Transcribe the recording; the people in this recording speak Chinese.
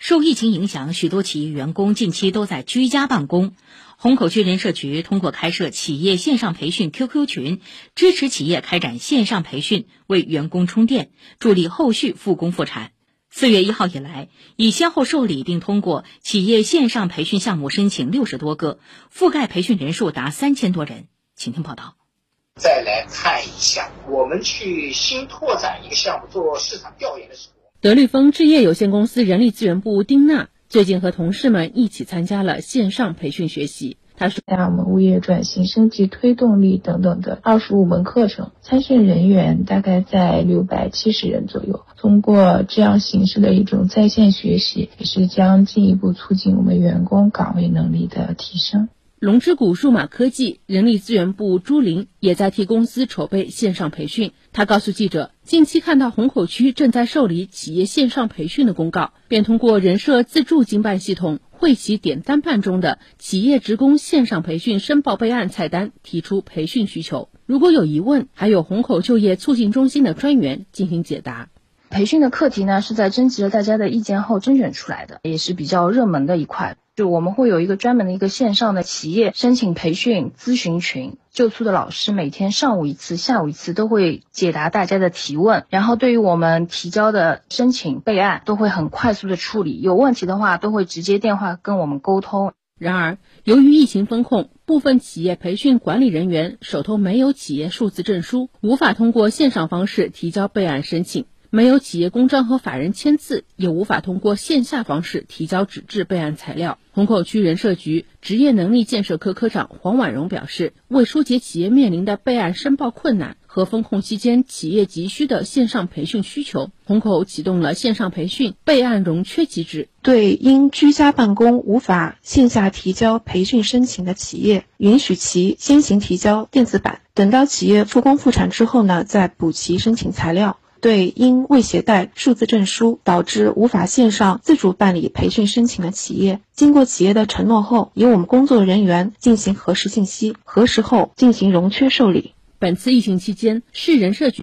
受疫情影响，许多企业员工近期都在居家办公。虹口区人社局通过开设企业线上培训 QQ 群，支持企业开展线上培训，为员工充电，助力后续复工复产。四月一号以来，已先后受理并通过企业线上培训项目申请六十多个，覆盖培训人数达三千多人。请听报道。再来看一下，我们去新拓展一个项目做市场调研的时候。德律风置业有限公司人力资源部丁娜最近和同事们一起参加了线上培训学习。他说：“我们物业转型升级推动力等等的二十五门课程，参训人员大概在六百七十人左右。通过这样形式的一种在线学习，也是将进一步促进我们员工岗位能力的提升。”龙之谷数码科技人力资源部朱玲也在替公司筹备线上培训。他告诉记者，近期看到虹口区正在受理企业线上培训的公告，便通过人社自助经办系统惠企点单办中的企业职工线上培训申报备案菜单提出培训需求。如果有疑问，还有虹口就业促进中心的专员进行解答。培训的课题呢，是在征集了大家的意见后甄选出来的，也是比较热门的一块。就我们会有一个专门的一个线上的企业申请培训咨询群，就促的老师每天上午一次，下午一次都会解答大家的提问，然后对于我们提交的申请备案都会很快速的处理，有问题的话都会直接电话跟我们沟通。然而，由于疫情风控，部分企业培训管理人员手头没有企业数字证书，无法通过线上方式提交备案申请。没有企业公章和法人签字，也无法通过线下方式提交纸质备案材料。虹口区人社局职业能力建设科科长黄婉蓉表示，为疏解企业面临的备案申报困难和风控期间企业急需的线上培训需求，虹口启动了线上培训备案融缺机制，对因居家办公无法线下提交培训申请的企业，允许其先行提交电子版，等到企业复工复产之后呢，再补齐申请材料。对因未携带数字证书导致无法线上自主办理培训申请的企业，经过企业的承诺后，由我们工作人员进行核实信息，核实后进行融缺受理。本次疫情期间，市人社局。